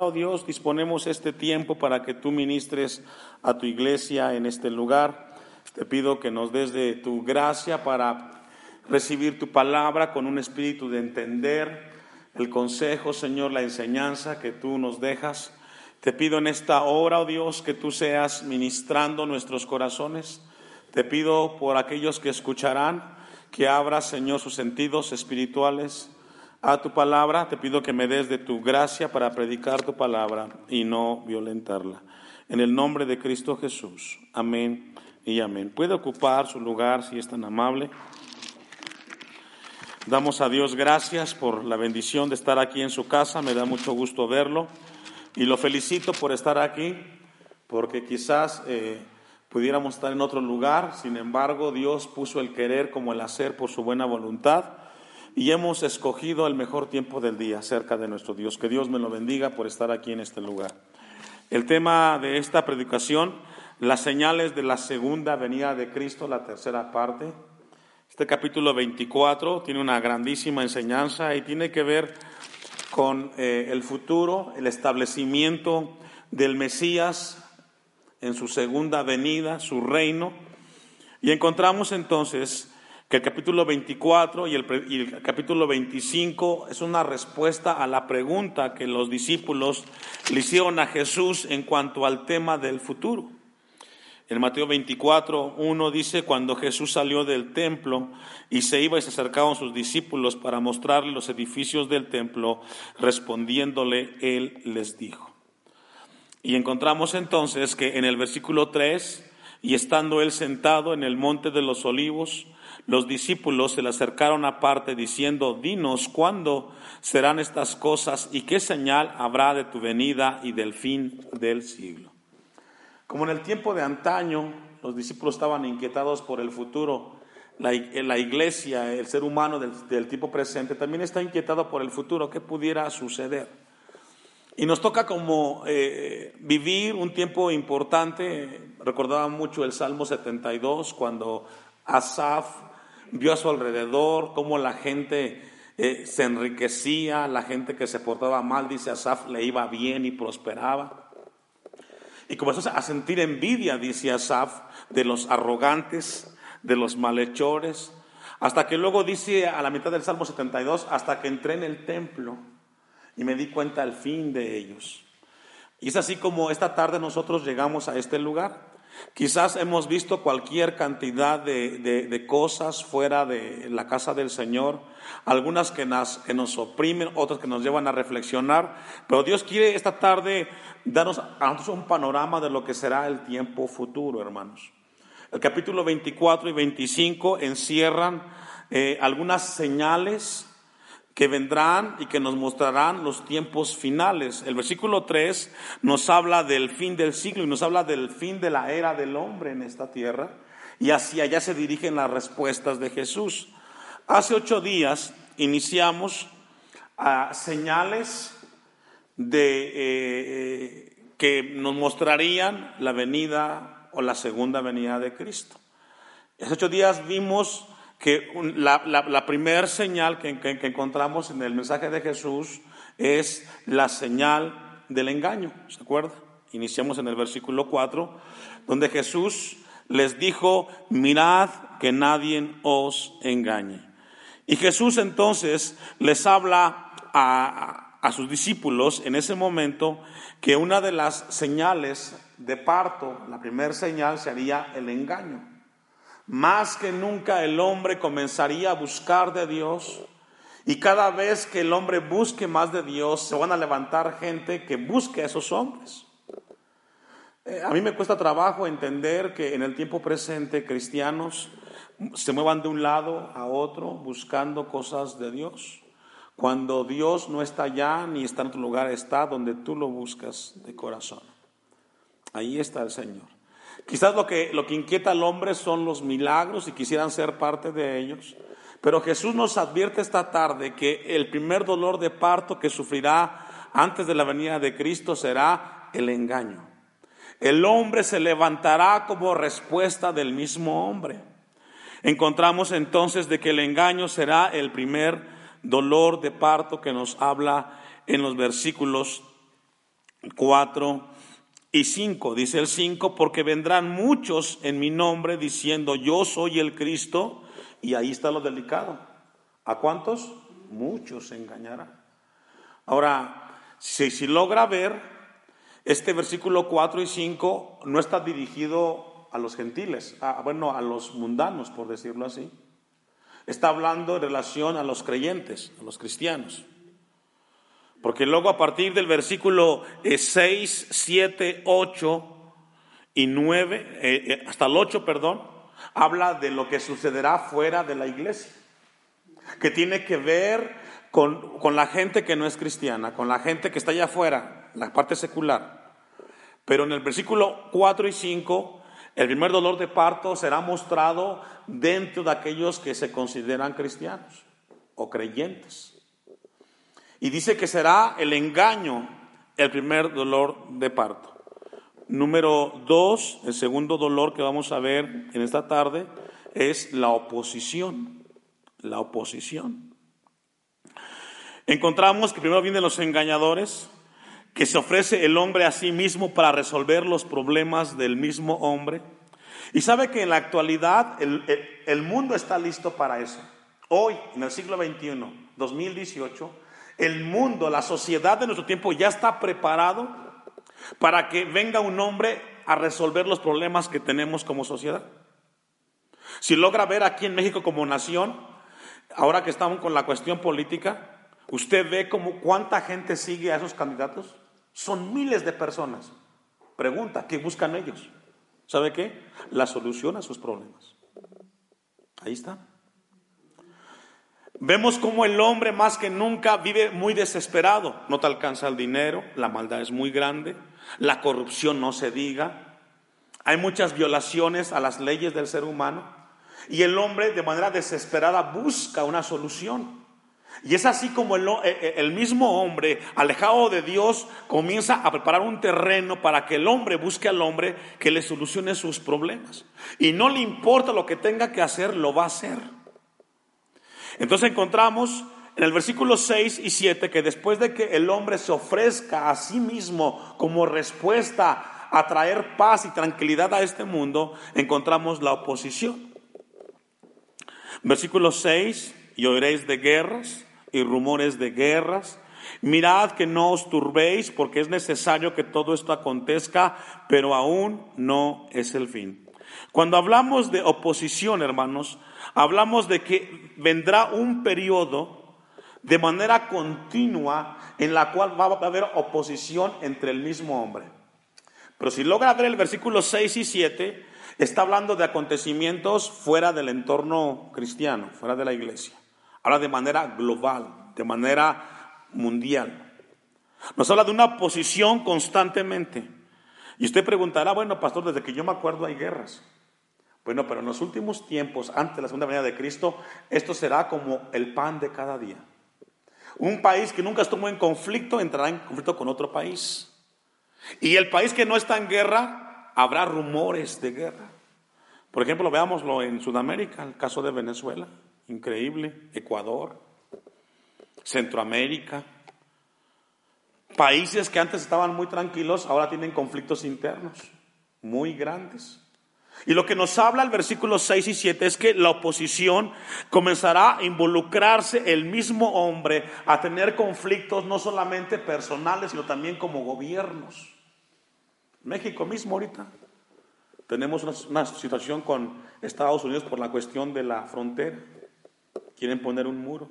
Oh Dios, disponemos este tiempo para que tú ministres a tu iglesia en este lugar. Te pido que nos des de tu gracia para recibir tu palabra con un espíritu de entender el consejo, Señor, la enseñanza que tú nos dejas. Te pido en esta hora, oh Dios, que tú seas ministrando nuestros corazones. Te pido por aquellos que escucharán, que abras, Señor, sus sentidos espirituales a tu palabra. Te pido que me des de tu gracia para predicar tu palabra y no violentarla. En el nombre de Cristo Jesús. Amén y amén. Puede ocupar su lugar si es tan amable. Damos a Dios gracias por la bendición de estar aquí en su casa. Me da mucho gusto verlo y lo felicito por estar aquí porque quizás eh, pudiéramos estar en otro lugar. Sin embargo, Dios puso el querer como el hacer por su buena voluntad y hemos escogido el mejor tiempo del día cerca de nuestro Dios. Que Dios me lo bendiga por estar aquí en este lugar. El tema de esta predicación, las señales de la segunda venida de Cristo, la tercera parte. Este capítulo 24 tiene una grandísima enseñanza y tiene que ver con eh, el futuro, el establecimiento del Mesías en su segunda venida, su reino. Y encontramos entonces que el capítulo 24 y el, capítulo 25 es una respuesta a la pregunta que los discípulos le hicieron a Jesús en cuanto al tema del futuro. En Mateo 24, 1 dice, cuando Jesús salió del templo y se iba y se acercaban sus discípulos para mostrarle los edificios del templo, respondiéndole, él les dijo. Y encontramos entonces que en el versículo 3, y estando él sentado en el monte de los olivos, los discípulos se le acercaron aparte diciendo, dinos cuándo serán estas cosas y qué señal habrá de tu venida y del fin del siglo. Como en el tiempo de antaño, los discípulos estaban inquietados por el futuro, la, iglesia, el ser humano del, tipo presente, también está inquietado por el futuro, qué pudiera suceder. Y nos toca como eh, vivir un tiempo importante, recordaba mucho el Salmo 72, cuando Asaf vio a su alrededor cómo la gente eh, se enriquecía, la gente que se portaba mal, dice Asaf, le iba bien y prosperaba. Y comenzó a sentir envidia, dice Asaf, de los arrogantes, de los malhechores, hasta que luego dice a la mitad del Salmo 72, hasta que entré en el templo y me di cuenta al fin de ellos. Y es así como esta tarde nosotros llegamos a este lugar. Quizás hemos visto cualquier cantidad de, cosas fuera de la casa del Señor, algunas que nos, que nos oprimen, otras que nos llevan a reflexionar, pero Dios quiere esta tarde darnos a nosotros un panorama de lo que será el tiempo futuro, hermanos. El capítulo 24 y 25 encierran eh, algunas señales que vendrán y que nos mostrarán los tiempos finales. El versículo 3 nos habla del fin del siglo y nos habla del fin de la era del hombre en esta tierra. Y hacia allá se dirigen las respuestas de Jesús. Hace ocho días iniciamos a señales de, eh, que nos mostrarían la venida o la segunda venida de Cristo. Hace ocho días vimos que la, la, primera señal que, encontramos en el mensaje de Jesús es la señal del engaño, ¿se acuerda? Iniciamos en el versículo 4, donde Jesús les dijo, mirad que nadie os engañe. Y Jesús entonces les habla a, a sus discípulos en ese momento que una de las señales de parto, la primera señal sería el engaño. Más que nunca el hombre comenzaría a buscar de Dios y cada vez que el hombre busque más de Dios, se van a levantar gente que busque a esos hombres. Eh, a mí me cuesta trabajo entender que en el tiempo presente cristianos se muevan de un lado a otro buscando cosas de Dios, Cuando Dios no está allá ni está en otro lugar, está donde tú lo buscas de corazón. Ahí está el Señor. Quizás lo que, lo que inquieta al hombre son los milagros y quisieran ser parte de ellos. Pero Jesús nos advierte esta tarde que el primer dolor de parto que sufrirá antes de la venida de Cristo será el engaño. El hombre se levantará como respuesta del mismo hombre. Encontramos entonces de que el engaño será el primer dolor de parto que nos habla en los versículos 4 y 5. Dice el 5, porque vendrán muchos en mi nombre diciendo, yo soy el Cristo, y ahí está lo delicado. ¿A cuántos? Muchos se engañarán. Ahora, si, si logra ver, este versículo 4 y 5 no está dirigido a los gentiles, bueno, a los mundanos, por decirlo así está hablando en relación a los creyentes, a los cristianos. Porque luego a partir del versículo 6, 7, 8 y 9, eh, eh, hasta el 8, perdón, habla de lo que sucederá fuera de la iglesia, que tiene que ver con, con la gente que no es cristiana, con la gente que está allá afuera, la parte secular. Pero en el versículo 4 y 5 el primer dolor de parto será mostrado dentro de aquellos que se consideran cristianos o creyentes. Y dice que será el engaño el primer dolor de parto. Número dos, el segundo dolor que vamos a ver en esta tarde es la oposición. La oposición. Encontramos que primero vienen los engañadores, que se ofrece el hombre a sí mismo para resolver los problemas del mismo hombre. Y sabe que en la actualidad el, mundo está listo para eso. Hoy, en el siglo XXI, 2018, el mundo, la sociedad de nuestro tiempo ya está preparado para que venga un hombre a resolver los problemas que tenemos como sociedad. Si logra ver aquí en México como nación, ahora que estamos con la cuestión política, usted ve como cuánta gente sigue a esos candidatos. Son miles de personas. Pregunta, ¿qué buscan ellos? ¿Sabe qué? La solución a sus problemas. Ahí está. Vemos como el hombre más que nunca vive muy desesperado. No te alcanza el dinero, la maldad es muy grande, la corrupción no se diga. Hay muchas violaciones a las leyes del ser humano y el hombre de manera desesperada busca una solución. Y es así como eh, eh, el, mismo hombre, alejado de Dios, comienza a preparar un terreno para que el hombre busque al hombre que le solucione sus problemas. Y no le importa lo que tenga que hacer, lo va a hacer. Entonces encontramos en el versículo 6 y 7 que después de que el hombre se ofrezca a sí mismo como respuesta a traer paz y tranquilidad a este mundo, encontramos la oposición. Versículo 6, y oiréis de guerras y rumores de guerras. Mirad que no os turbéis porque es necesario que todo esto acontezca, pero aún no es el fin. Cuando hablamos de oposición, hermanos, hablamos de que vendrá un periodo de manera continua en la cual va a haber oposición entre el mismo hombre. Pero si logra ver el versículo 6 y 7, está hablando de acontecimientos fuera del entorno cristiano, fuera de la iglesia. Habla de manera global, de manera mundial. Nos habla de una posición constantemente. Y usted preguntará, bueno, pastor, desde que yo me acuerdo hay guerras. Bueno, pero en los últimos tiempos, antes de la segunda venida de Cristo, esto será como el pan de cada día. Un país que nunca estuvo en conflicto entrará en conflicto con otro país. Y el país que no está en guerra, habrá rumores de guerra. Por ejemplo, veámoslo en Sudamérica, el caso de Venezuela increíble, Ecuador, Centroamérica, países que antes estaban muy tranquilos, ahora tienen conflictos internos muy grandes. Y lo que nos habla el versículo 6 y 7 es que la oposición comenzará a involucrarse el mismo hombre a tener conflictos no solamente personales, sino también como gobiernos. México mismo ahorita tenemos una, una situación con Estados Unidos por la cuestión de la frontera. Quieren poner un muro.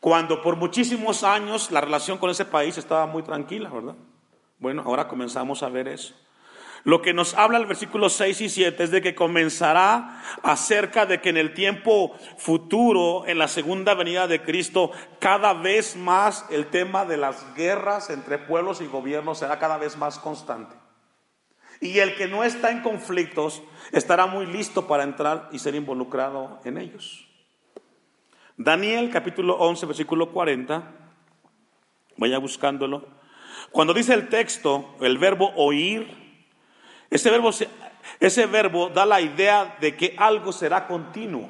Cuando por muchísimos años la relación con ese país estaba muy tranquila, ¿verdad? Bueno, ahora comenzamos a ver eso. Lo que nos habla el versículo 6 y 7 es de que comenzará acerca de que en el tiempo futuro, en la segunda venida de Cristo, cada vez más el tema de las guerras entre pueblos y gobiernos será cada vez más constante. Y el que no está en conflictos estará muy listo para entrar y ser involucrado en ellos. Daniel capítulo 11, versículo 40, vaya buscándolo. Cuando dice el texto, el verbo oír, ese verbo, ese verbo da la idea de que algo será continuo.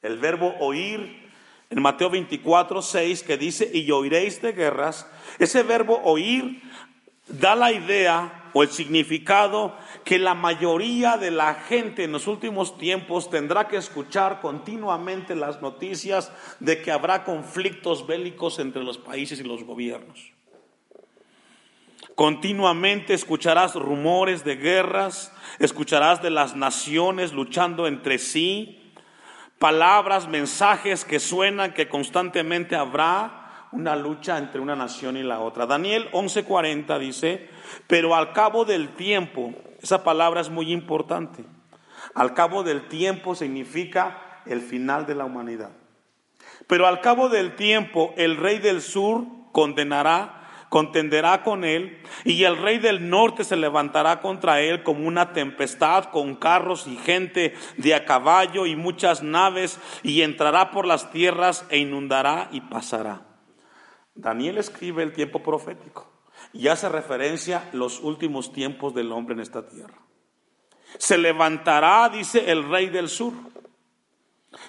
El verbo oír en Mateo 24, 6 que dice, y oiréis de guerras, ese verbo oír da la idea o el significado que la mayoría de la gente en los últimos tiempos tendrá que escuchar continuamente las noticias de que habrá conflictos bélicos entre los países y los gobiernos. Continuamente escucharás rumores de guerras, escucharás de las naciones luchando entre sí, palabras, mensajes que suenan que constantemente habrá una lucha entre una nación y la otra. Daniel 11:40 dice, pero al cabo del tiempo, esa palabra es muy importante, al cabo del tiempo significa el final de la humanidad. Pero al cabo del tiempo el rey del sur condenará contenderá con él, y el rey del norte se levantará contra él como una tempestad, con carros y gente de a caballo y muchas naves, y entrará por las tierras e inundará y pasará. Daniel escribe el tiempo profético y hace referencia los últimos tiempos del hombre en esta tierra. Se levantará, dice el rey del sur.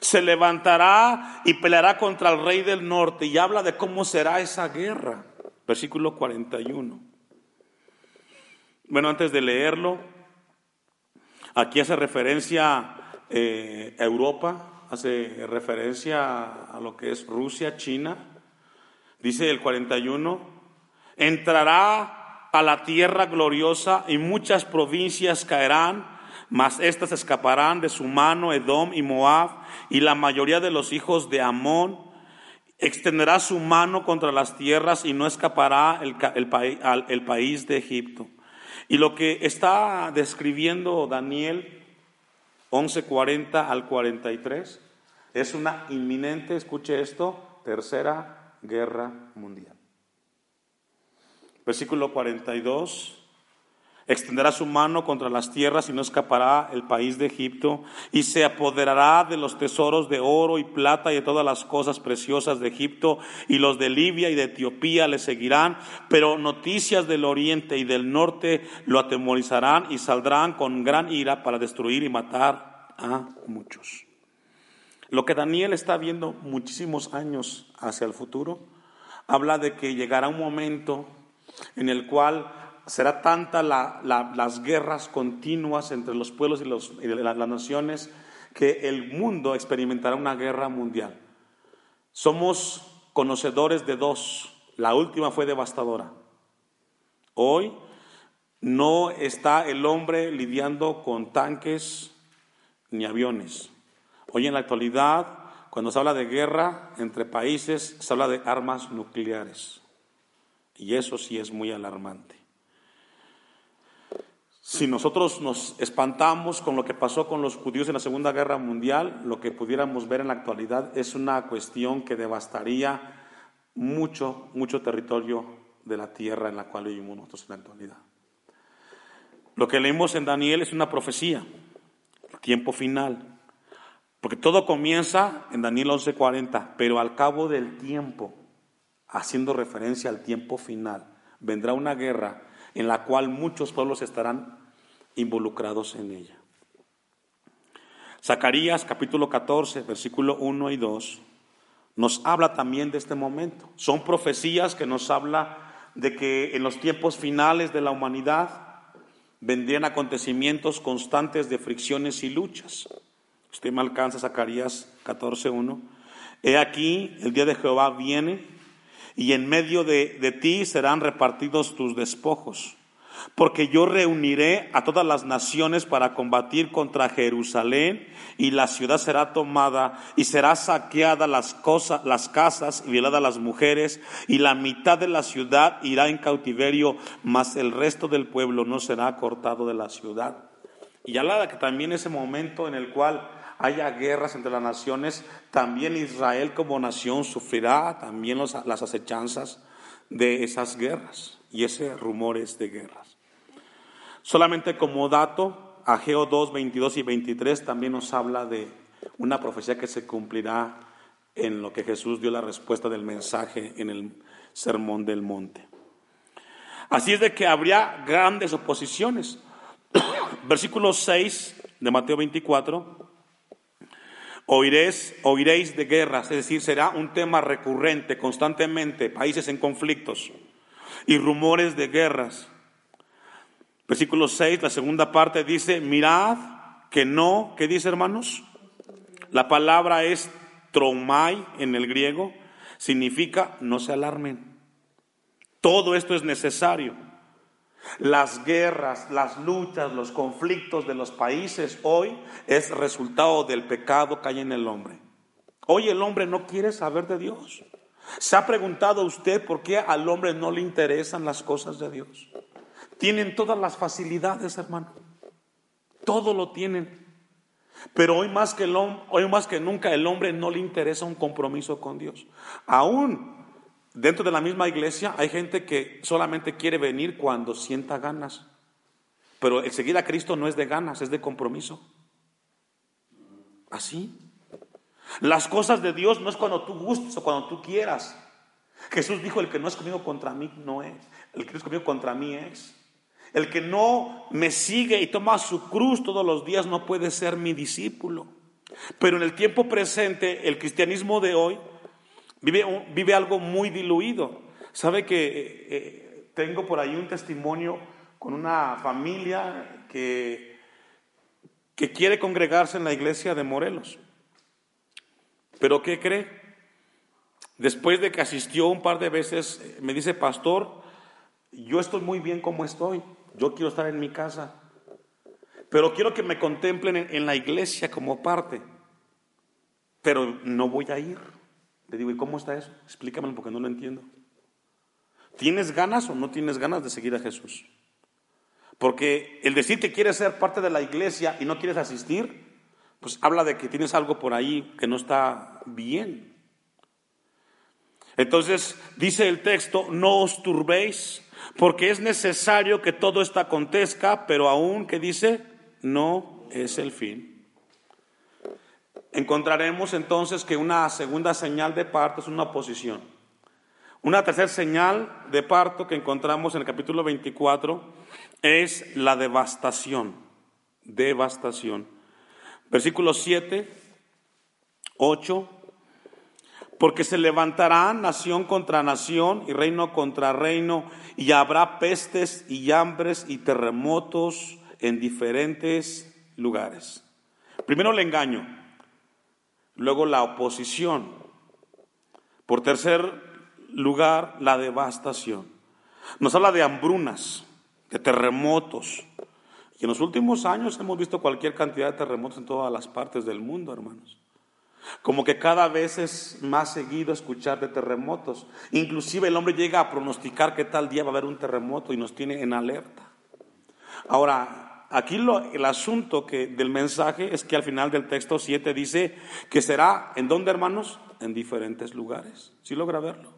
Se levantará y peleará contra el rey del norte y habla de cómo será esa guerra versículo 41. Bueno, antes de leerlo, aquí hace referencia eh, a Europa, hace referencia a lo que es Rusia, China. Dice el 41, entrará a la tierra gloriosa y muchas provincias caerán, mas éstas escaparán de su mano Edom y Moab y la mayoría de los hijos de Amón extenderá su mano contra las tierras y no escapará el, país de Egipto. Y lo que está describiendo Daniel 11:40 al 43 es una inminente, escuche esto, tercera guerra mundial. Versículo 42 Extenderá su mano contra las tierras y no escapará el país de Egipto, y se apoderará de los tesoros de oro y plata y de todas las cosas preciosas de Egipto, y los de Libia y de Etiopía le seguirán, pero noticias del oriente y del norte lo atemorizarán y saldrán con gran ira para destruir y matar a muchos. Lo que Daniel está viendo muchísimos años hacia el futuro, habla de que llegará un momento en el cual será tanta las guerras continuas entre los pueblos y, los, las naciones que el mundo experimentará una guerra mundial. Somos conocedores de dos. La última fue devastadora. Hoy no está el hombre lidiando con tanques ni aviones. Hoy en la actualidad, cuando se habla de guerra entre países, se habla de armas nucleares. Y eso sí es muy alarmante. Si nosotros nos espantamos con lo que pasó con los judíos en la Segunda Guerra Mundial, lo que pudiéramos ver en la actualidad es una cuestión que devastaría mucho, mucho territorio de la tierra en la cual vivimos nosotros en la actualidad. Lo que leímos en Daniel es una profecía, tiempo final, porque todo comienza en Daniel 11:40, pero al cabo del tiempo, haciendo referencia al tiempo final, vendrá una guerra en la cual muchos pueblos estarán involucrados en ella. Zacarías capítulo 14, versículo 1 y 2, nos habla también de este momento. Son profecías que nos habla de que en los tiempos finales de la humanidad vendrían acontecimientos constantes de fricciones y luchas. Usted me alcanza Zacarías 14, 1. He aquí, el día de Jehová viene y en medio de, de ti serán repartidos tus despojos porque yo reuniré a todas las naciones para combatir contra Jerusalén y la ciudad será tomada y será saqueada las cosas, las casas y violada las mujeres y la mitad de la ciudad irá en cautiverio, mas el resto del pueblo no será cortado de la ciudad. Y habla que también ese momento en el cual haya guerras entre las naciones, también Israel como nación sufrirá también las acechanzas de esas guerras y ese rumores de guerras. Solamente como dato, Ageo 2, 22 y 23 también nos habla de una profecía que se cumplirá en lo que Jesús dio la respuesta del mensaje en el Sermón del Monte. Así es de que habría grandes oposiciones. Versículo 6 de Mateo 24. Oiréis, oiréis de guerras, es decir, será un tema recurrente constantemente, países en conflictos y rumores de guerras. Versículo 6, la segunda parte dice, mirad que no, ¿qué dice hermanos? La palabra es tromai en el griego, significa no se alarmen. Todo esto es necesario. Las guerras, las luchas, los conflictos de los países hoy es resultado del pecado que hay en el hombre. Hoy el hombre no quiere saber de Dios. ¿Se ha preguntado usted por qué al hombre no le interesan las cosas de Dios? Tienen todas las facilidades, hermano. Todo lo tienen. Pero hoy más que, el, hoy más que nunca el hombre no le interesa un compromiso con Dios. Aún dentro de la misma iglesia hay gente que solamente quiere venir cuando sienta ganas. Pero el seguir a Cristo no es de ganas, es de compromiso. Así. Las cosas de Dios no es cuando tú gustes o cuando tú quieras. Jesús dijo, el que no es conmigo contra mí no es. El que no es conmigo contra mí es. El que no me sigue y toma su cruz todos los días no puede ser mi discípulo. Pero en el tiempo presente, el cristianismo de hoy vive, vive algo muy diluido. Sabe que eh, eh, tengo por ahí un testimonio con una familia que, que quiere congregarse en la iglesia de Morelos. Pero ¿qué cree? Después de que asistió un par de veces, eh, me dice, pastor, yo estoy muy bien como estoy, yo quiero estar en mi casa, pero quiero que me contemplen en, la iglesia como parte, pero no voy a ir. Le digo, ¿y cómo está eso? Explícamelo porque no lo entiendo. ¿Tienes ganas o no tienes ganas de seguir a Jesús? Porque el decir que quieres ser parte de la iglesia y no quieres asistir, pues habla de que tienes algo por ahí que no está bien. Entonces dice el texto, no os turbéis, porque es necesario que todo esto acontezca, pero aún que dice, no es el fin. Encontraremos entonces que una segunda señal de parto es una oposición. Una tercera señal de parto que encontramos en el capítulo 24 es la devastación. Devastación. Versículos 7, 8. Porque se levantará nación contra nación y reino contra reino, y habrá pestes y hambres y terremotos en diferentes lugares. Primero el engaño, luego la oposición. Por tercer lugar, la devastación. Nos habla de hambrunas, de terremotos, y en los últimos años hemos visto cualquier cantidad de terremotos en todas las partes del mundo, hermanos. Como que cada vez es más seguido escuchar de terremotos. Inclusive el hombre llega a pronosticar que tal día va a haber un terremoto y nos tiene en alerta. Ahora, aquí lo, el asunto que, del mensaje es que al final del texto 7 dice que será, ¿en dónde hermanos? En diferentes lugares. ¿Sí logra verlo?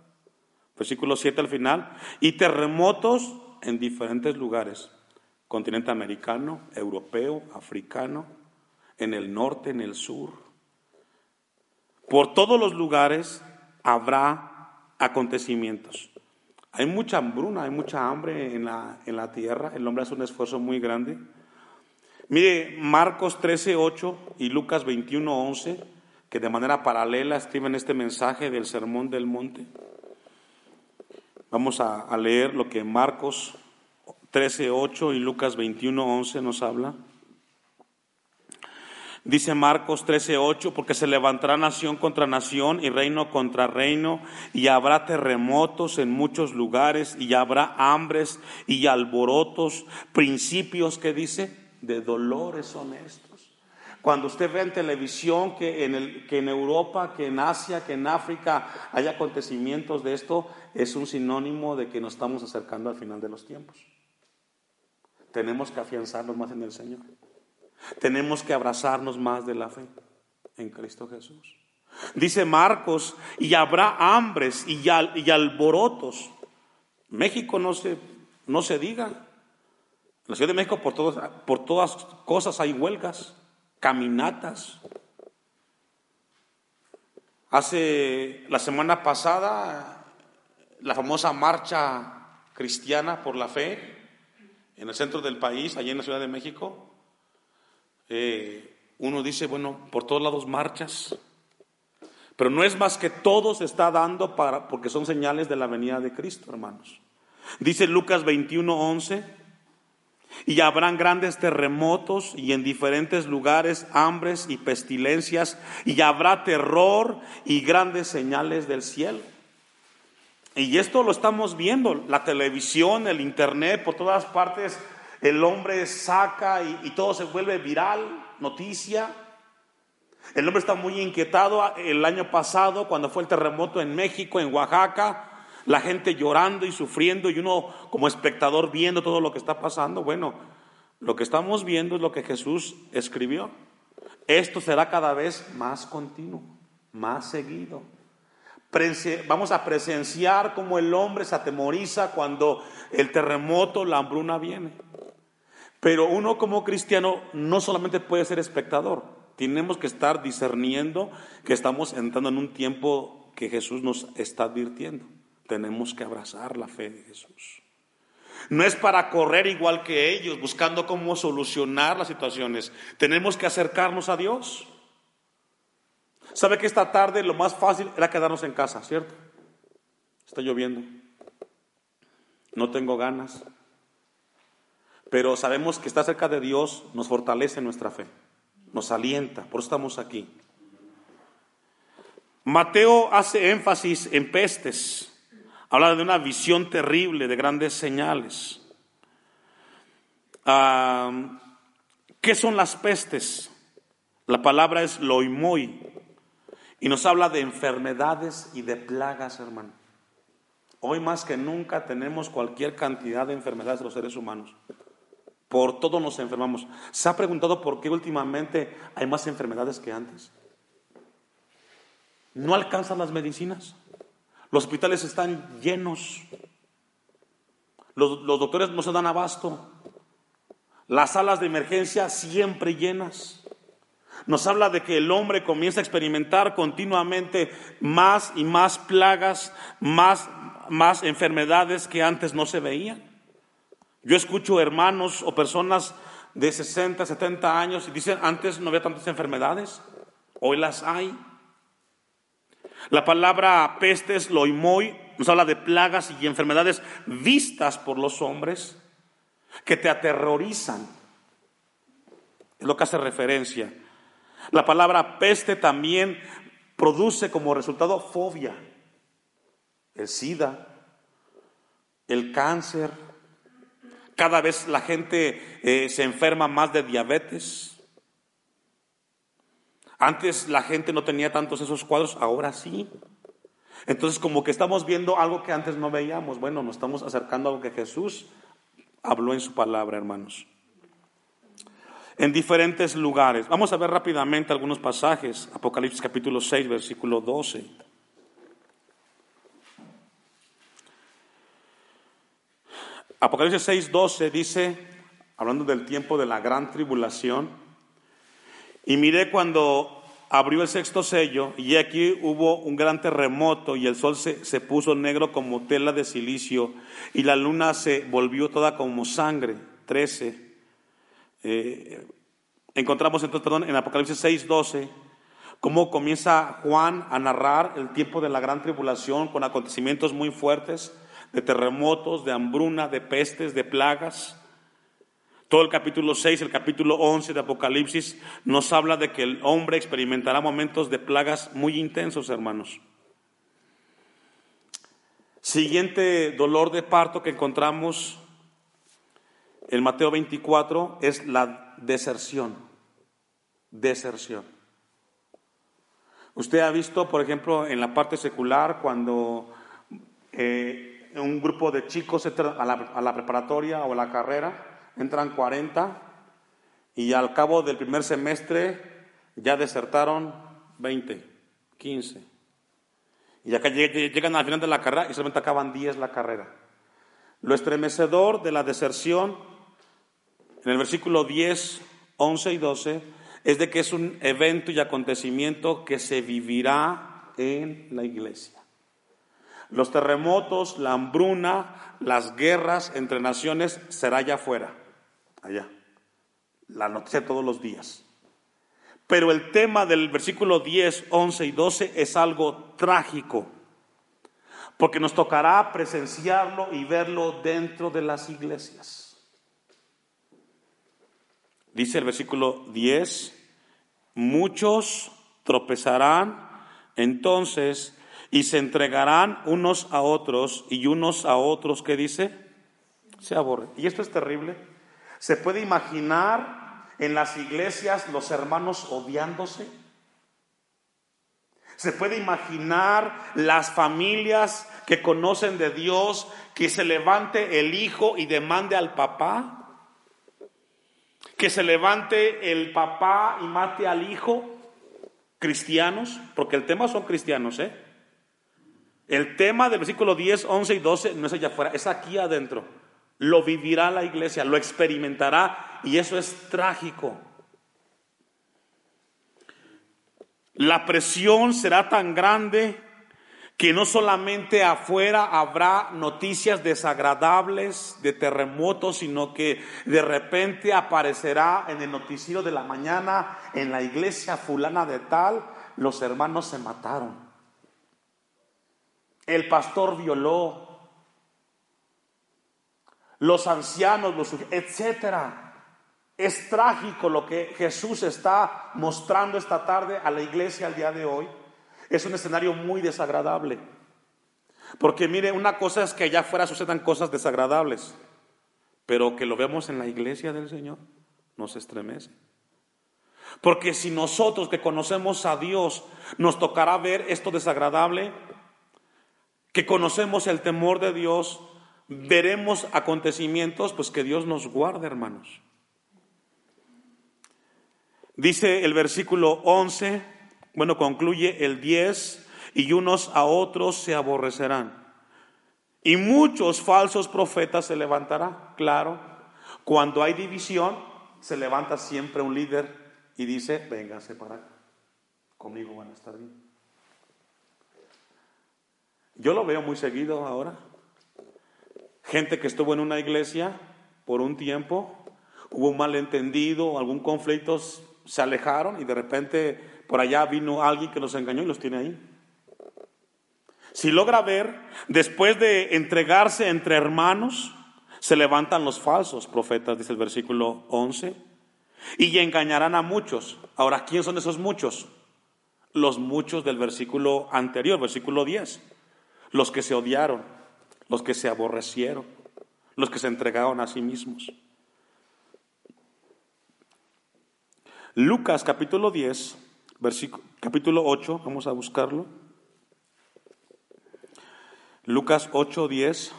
Versículo 7 al final. Y terremotos en diferentes lugares continente americano, europeo, africano, en el norte, en el sur. Por todos los lugares habrá acontecimientos. Hay mucha hambruna, hay mucha hambre en la, en la tierra, el hombre hace un esfuerzo muy grande. Mire, Marcos 13, 8 y Lucas 21, 11, que de manera paralela escriben este mensaje del Sermón del Monte. Vamos a, leer lo que Marcos 13.8 y Lucas 21.11 nos habla. Dice Marcos 13:8, porque se levantará nación contra nación y reino contra reino, y habrá terremotos en muchos lugares, y habrá hambres y alborotos, principios que dice de dolores honestos. Cuando usted ve en televisión que en, el, que en Europa, que en Asia, que en África hay acontecimientos de esto, es un sinónimo de que nos estamos acercando al final de los tiempos. Tenemos que afianzarnos más en el Señor. Tenemos que abrazarnos más de la fe en Cristo Jesús. Dice Marcos, y habrá hambres y, y alborotos. México no se, no se diga. En la Ciudad de México por, todos, por todas cosas hay huelgas, caminatas. Hace la semana pasada, la famosa marcha cristiana por la fe en el centro del país, allí en la Ciudad de México, eh, uno dice, bueno, por todos lados marchas, pero no es más que todo se está dando para, porque son señales de la venida de Cristo, hermanos. Dice Lucas 21:11, y habrán grandes terremotos y en diferentes lugares hambres y pestilencias, y habrá terror y grandes señales del cielo. Y esto lo estamos viendo, la televisión, el internet, por todas partes el hombre saca y, todo se vuelve viral, noticia. El hombre está muy inquietado. El año pasado, cuando fue el terremoto en México, en Oaxaca, la gente llorando y sufriendo y uno como espectador viendo todo lo que está pasando. Bueno, lo que estamos viendo es lo que Jesús escribió. Esto será cada vez más continuo, más seguido. Vamos a presenciar cómo el hombre se atemoriza cuando el terremoto, la hambruna viene. Pero uno como cristiano no solamente puede ser espectador, tenemos que estar discerniendo que estamos entrando en un tiempo que Jesús nos está advirtiendo. Tenemos que abrazar la fe de Jesús. No es para correr igual que ellos, buscando cómo solucionar las situaciones. Tenemos que acercarnos a Dios. ¿Sabe que esta tarde lo más fácil era quedarnos en casa, cierto? Está lloviendo. No tengo ganas. Pero sabemos que estar cerca de Dios nos fortalece nuestra fe, nos alienta, por eso estamos aquí. Mateo hace énfasis en pestes, habla de una visión terrible, de grandes señales. ¿Qué son las pestes? La palabra es loimoi y nos habla de enfermedades y de plagas, hermano. Hoy más que nunca tenemos cualquier cantidad de enfermedades de los seres humanos. Por todo nos enfermamos. ¿Se ha preguntado por qué últimamente hay más enfermedades que antes? No alcanzan las medicinas. Los hospitales están llenos. Los, los, doctores no se dan abasto. Las salas de emergencia siempre llenas. Nos habla de que el hombre comienza a experimentar continuamente más y más plagas, más, más enfermedades que antes no se veían. Yo escucho hermanos o personas de 60, 70 años y dicen, antes no había tantas enfermedades, hoy las hay. La palabra pestes, loimoy, nos habla de plagas y enfermedades vistas por los hombres que te aterrorizan. Es lo que hace referencia. La palabra peste también produce como resultado fobia, el SIDA, el cáncer, cada vez la gente eh, se enferma más de diabetes. Antes la gente no tenía tantos esos cuadros, ahora sí. Entonces como que estamos viendo algo que antes no veíamos. Bueno, nos estamos acercando a algo que Jesús habló en su palabra, hermanos. En diferentes lugares. Vamos a ver rápidamente algunos pasajes. Apocalipsis capítulo 6, versículo 12. Apocalipsis 6:12 dice, hablando del tiempo de la gran tribulación, y miré cuando abrió el sexto sello, y aquí hubo un gran terremoto, y el sol se, se puso negro como tela de silicio, y la luna se volvió toda como sangre. 13. Eh, encontramos entonces, perdón, en Apocalipsis 6:12, cómo comienza Juan a narrar el tiempo de la gran tribulación con acontecimientos muy fuertes de terremotos, de hambruna, de pestes, de plagas. Todo el capítulo 6, el capítulo 11 de Apocalipsis nos habla de que el hombre experimentará momentos de plagas muy intensos, hermanos. Siguiente dolor de parto que encontramos en Mateo 24 es la deserción. Deserción. Usted ha visto, por ejemplo, en la parte secular, cuando eh, un grupo de chicos entra a la, a la preparatoria o a la carrera, entran 40 y al cabo del primer semestre ya desertaron 20, 15. Y acá llegan al final de la carrera y solamente acaban 10 la carrera. Lo estremecedor de la deserción, en el versículo 10, 11 y 12, es de que es un evento y acontecimiento que se vivirá en la iglesia. Los terremotos, la hambruna, las guerras entre naciones será allá afuera, allá. La noticia todos los días. Pero el tema del versículo 10, 11 y 12 es algo trágico, porque nos tocará presenciarlo y verlo dentro de las iglesias. Dice el versículo 10, muchos tropezarán entonces y se entregarán unos a otros y unos a otros, ¿qué dice? Se aborren. Y esto es terrible. Se puede imaginar en las iglesias los hermanos odiándose. Se puede imaginar las familias que conocen de Dios, que se levante el hijo y demande al papá. Que se levante el papá y mate al hijo. Cristianos, porque el tema son cristianos, ¿eh? El tema del versículo 10, 11 y 12 no es allá afuera, es aquí adentro. Lo vivirá la iglesia, lo experimentará y eso es trágico. La presión será tan grande que no solamente afuera habrá noticias desagradables de terremotos, sino que de repente aparecerá en el noticiero de la mañana en la iglesia fulana de tal, los hermanos se mataron. El pastor violó, los ancianos, los etcétera. Es trágico lo que Jesús está mostrando esta tarde a la iglesia al día de hoy. Es un escenario muy desagradable. Porque mire, una cosa es que allá afuera sucedan cosas desagradables, pero que lo vemos en la iglesia del Señor nos estremece. Porque si nosotros que conocemos a Dios nos tocará ver esto desagradable, que conocemos el temor de Dios, veremos acontecimientos, pues que Dios nos guarde, hermanos. Dice el versículo 11, bueno, concluye el 10, y unos a otros se aborrecerán. Y muchos falsos profetas se levantarán, claro. Cuando hay división, se levanta siempre un líder y dice, véngase para conmigo van a estar bien. Yo lo veo muy seguido ahora. Gente que estuvo en una iglesia por un tiempo, hubo un malentendido, algún conflicto, se alejaron y de repente por allá vino alguien que los engañó y los tiene ahí. Si logra ver, después de entregarse entre hermanos, se levantan los falsos profetas, dice el versículo 11, y engañarán a muchos. Ahora, ¿quién son esos muchos? Los muchos del versículo anterior, versículo 10, los que se odiaron los que se aborrecieron, los que se entregaron a sí mismos. Lucas capítulo 10, versículo, capítulo 8, vamos a buscarlo. Lucas 8, 10.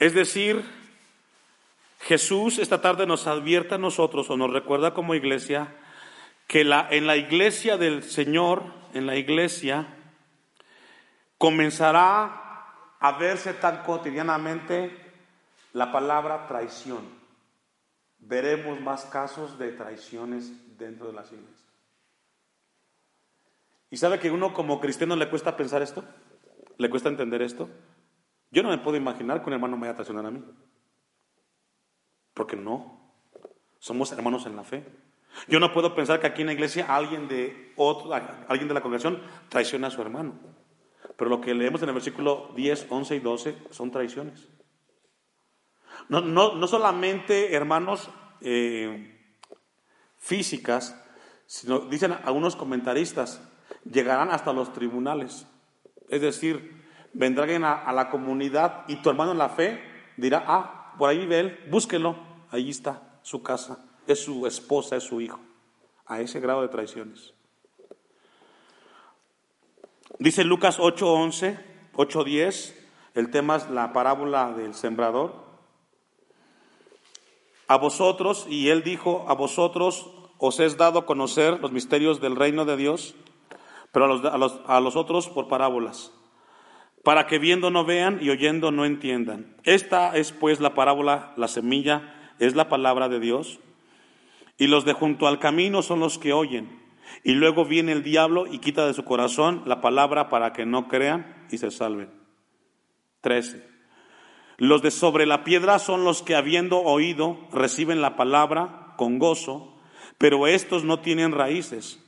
Es decir, Jesús esta tarde nos advierte a nosotros o nos recuerda como iglesia que la, en la iglesia del Señor, en la iglesia, comenzará a verse tan cotidianamente la palabra traición. Veremos más casos de traiciones dentro de las iglesias. ¿Y sabe que uno como cristiano le cuesta pensar esto? ¿Le cuesta entender esto? Yo no me puedo imaginar que un hermano me vaya a traicionar a mí. Porque no. Somos hermanos en la fe. Yo no puedo pensar que aquí en la iglesia alguien de, otro, alguien de la congregación traiciona a su hermano. Pero lo que leemos en el versículo 10, 11 y 12 son traiciones. No, no, no solamente, hermanos, eh, físicas, sino, dicen algunos comentaristas, llegarán hasta los tribunales. Es decir, vendrán a, a la comunidad y tu hermano en la fe dirá, ah, por ahí ve él, búsquelo, ahí está su casa, es su esposa, es su hijo, a ese grado de traiciones. Dice Lucas 8:11, 8:10, el tema es la parábola del sembrador. A vosotros, y él dijo, a vosotros os es dado conocer los misterios del reino de Dios, pero a los, a los, a los otros por parábolas, para que viendo no vean y oyendo no entiendan. Esta es pues la parábola, la semilla es la palabra de Dios, y los de junto al camino son los que oyen. Y luego viene el diablo y quita de su corazón la palabra para que no crean y se salven. 13. Los de sobre la piedra son los que habiendo oído reciben la palabra con gozo, pero estos no tienen raíces.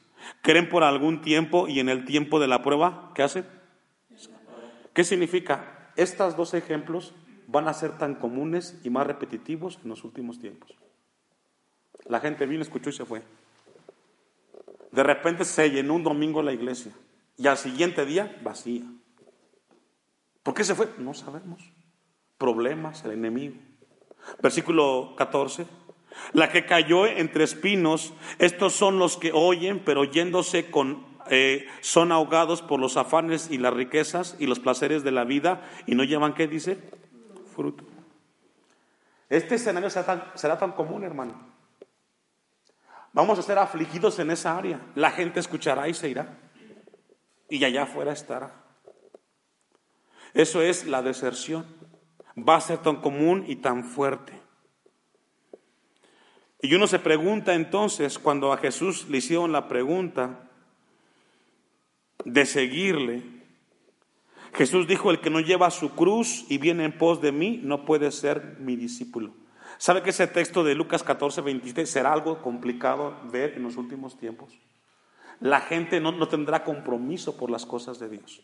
Creen por algún tiempo y en el tiempo de la prueba, ¿qué hacen? ¿Qué significa? Estos dos ejemplos van a ser tan comunes y más repetitivos en los últimos tiempos. La gente vino, escuchó y se fue. De repente se llenó un domingo la iglesia y al siguiente día vacía. ¿Por qué se fue? No sabemos. Problemas, el enemigo. Versículo 14. La que cayó entre espinos, estos son los que oyen, pero yéndose con, eh, son ahogados por los afanes y las riquezas y los placeres de la vida y no llevan, ¿qué dice? Fruto. Este escenario será tan, será tan común, hermano. Vamos a ser afligidos en esa área. La gente escuchará y se irá. Y allá afuera estará. Eso es la deserción. Va a ser tan común y tan fuerte. Y uno se pregunta entonces, cuando a Jesús le hicieron la pregunta de seguirle, Jesús dijo, el que no lleva su cruz y viene en pos de mí, no puede ser mi discípulo. ¿Sabe que ese texto de Lucas 14, 23 será algo complicado ver en los últimos tiempos? La gente no, no tendrá compromiso por las cosas de Dios.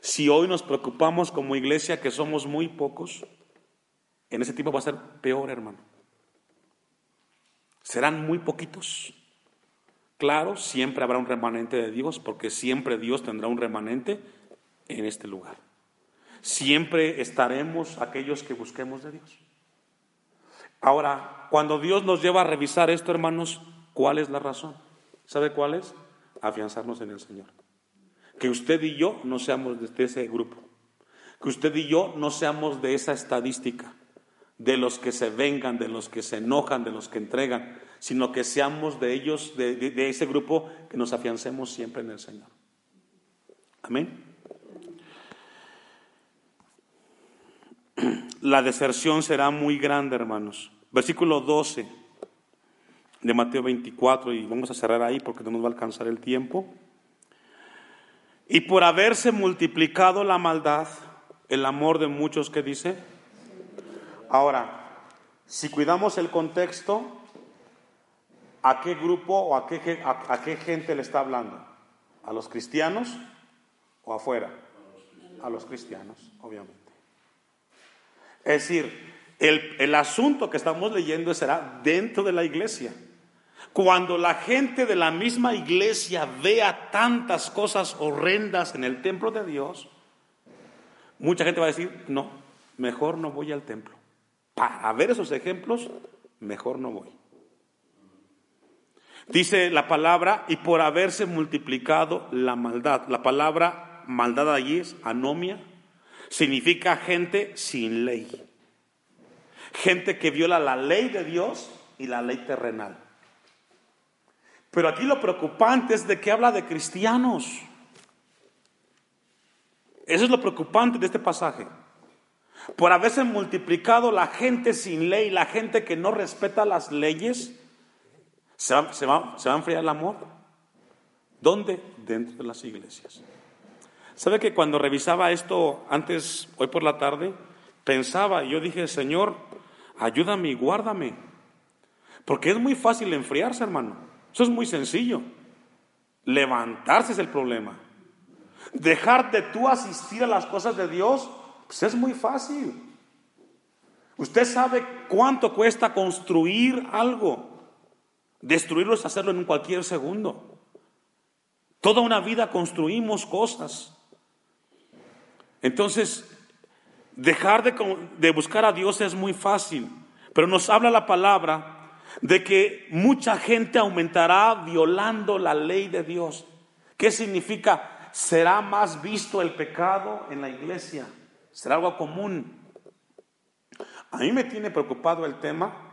Si hoy nos preocupamos como iglesia que somos muy pocos, en ese tiempo va a ser peor, hermano. Serán muy poquitos. Claro, siempre habrá un remanente de Dios, porque siempre Dios tendrá un remanente en este lugar. Siempre estaremos aquellos que busquemos de Dios. Ahora, cuando Dios nos lleva a revisar esto, hermanos, ¿cuál es la razón? ¿Sabe cuál es? Afianzarnos en el Señor. Que usted y yo no seamos de ese grupo. Que usted y yo no seamos de esa estadística, de los que se vengan, de los que se enojan, de los que entregan, sino que seamos de ellos, de ese grupo, que nos afiancemos siempre en el Señor. Amén. La deserción será muy grande, hermanos. Versículo 12 de Mateo 24, y vamos a cerrar ahí porque no nos va a alcanzar el tiempo. Y por haberse multiplicado la maldad, el amor de muchos que dice. Ahora, si cuidamos el contexto, ¿a qué grupo o a qué, a, a qué gente le está hablando? ¿A los cristianos o afuera? A los cristianos, obviamente. Es decir, el, el, asunto que estamos leyendo será dentro de la iglesia. Cuando la gente de la misma iglesia vea tantas cosas horrendas en el templo de Dios, mucha gente va a decir, no, mejor no voy al templo. Para ver esos ejemplos, mejor no voy. Dice la palabra, y por haberse multiplicado la maldad. La palabra maldad allí es anomia, significa gente sin ley gente que viola la ley de Dios y la ley terrenal. Pero aquí lo preocupante es de que habla de cristianos. Eso es lo preocupante de este pasaje. Por haberse multiplicado la gente sin ley, la gente que no respeta las leyes, se va, se va, se va a enfriar el amor. ¿Dónde? Dentro de las iglesias. ¿Sabe que cuando revisaba esto antes, hoy por la tarde, pensaba, yo dije, Señor, ayúdame y guárdame. Porque es muy fácil enfriarse, hermano. Eso es muy sencillo. Levantarse es el problema. Dejar de tú asistir a las cosas de Dios, pues es muy fácil. Usted sabe cuánto cuesta construir algo. Destruirlo es hacerlo en cualquier segundo. Toda una vida construimos cosas. Entonces, dejar de, buscar a Dios es muy fácil, pero nos habla la palabra de que mucha gente aumentará violando la ley de Dios. ¿Qué significa? Será más visto el pecado en la iglesia, será algo común. A mí me tiene preocupado el tema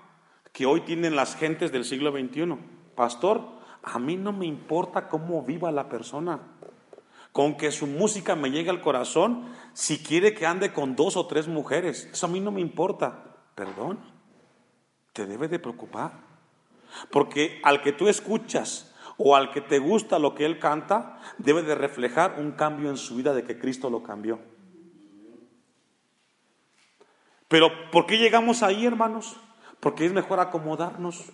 que hoy tienen las gentes del siglo XXI. Pastor, a mí no me importa cómo viva la persona. Con que su música me llegue al corazón, si quiere que ande con dos o tres mujeres, eso a mí no me importa. Perdón, te debe de preocupar. Porque al que tú escuchas o al que te gusta lo que él canta, debe de reflejar un cambio en su vida de que Cristo lo cambió. Pero ¿por qué llegamos ahí, hermanos? Porque es mejor acomodarnos.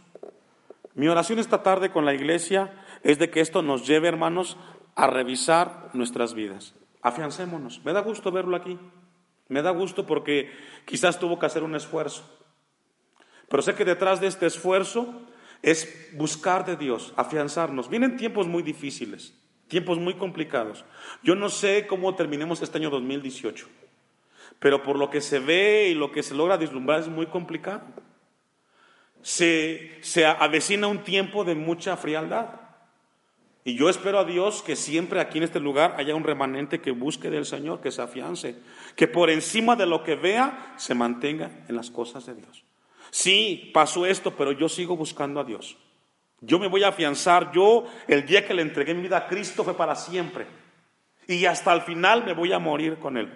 Mi oración esta tarde con la iglesia es de que esto nos lleve, hermanos, a revisar nuestras vidas. Afiancémonos. Me da gusto verlo aquí. Me da gusto porque quizás tuvo que hacer un esfuerzo. Pero sé que detrás de este esfuerzo es buscar de Dios, afianzarnos. Vienen tiempos muy difíciles, tiempos muy complicados. Yo no sé cómo terminemos este año 2018 pero por lo que se ve y lo que se logra vislumbrar es muy complicado. Se, se avecina un tiempo de mucha frialdad. Y yo espero a Dios que siempre aquí en este lugar haya un remanente que busque del Señor, que se afiance, que por encima de lo que vea se mantenga en las cosas de Dios. Sí, pasó esto, pero yo sigo buscando a Dios. Yo me voy a afianzar. Yo, el día que le entregué mi vida a Cristo fue para siempre. Y hasta el final me voy a morir con Él.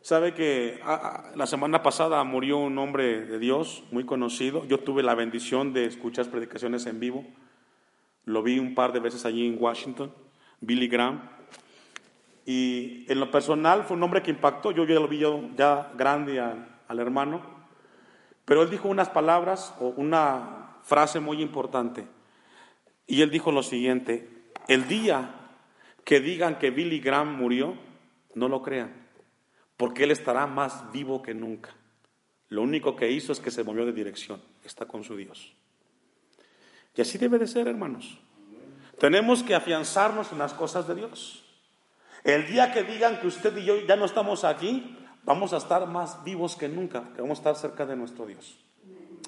Sabe que ah, ah, la semana pasada murió un hombre de Dios muy conocido. Yo tuve la bendición de escuchar predicaciones en vivo. Lo vi un par de veces allí en Washington, Billy Graham. Y en lo personal fue un hombre que impactó. Yo ya lo vi yo ya grande al, al hermano. Pero él dijo unas palabras o una frase muy importante. Y él dijo lo siguiente, el día que digan que Billy Graham murió, no lo crean porque Él estará más vivo que nunca. Lo único que hizo es que se movió de dirección, está con su Dios. Y así debe de ser, hermanos. Tenemos que afianzarnos en las cosas de Dios. El día que digan que usted y yo ya no estamos aquí, vamos a estar más vivos que nunca, que vamos a estar cerca de nuestro Dios.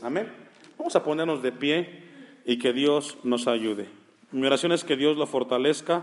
Amén. Vamos a ponernos de pie y que Dios nos ayude. Mi oración es que Dios lo fortalezca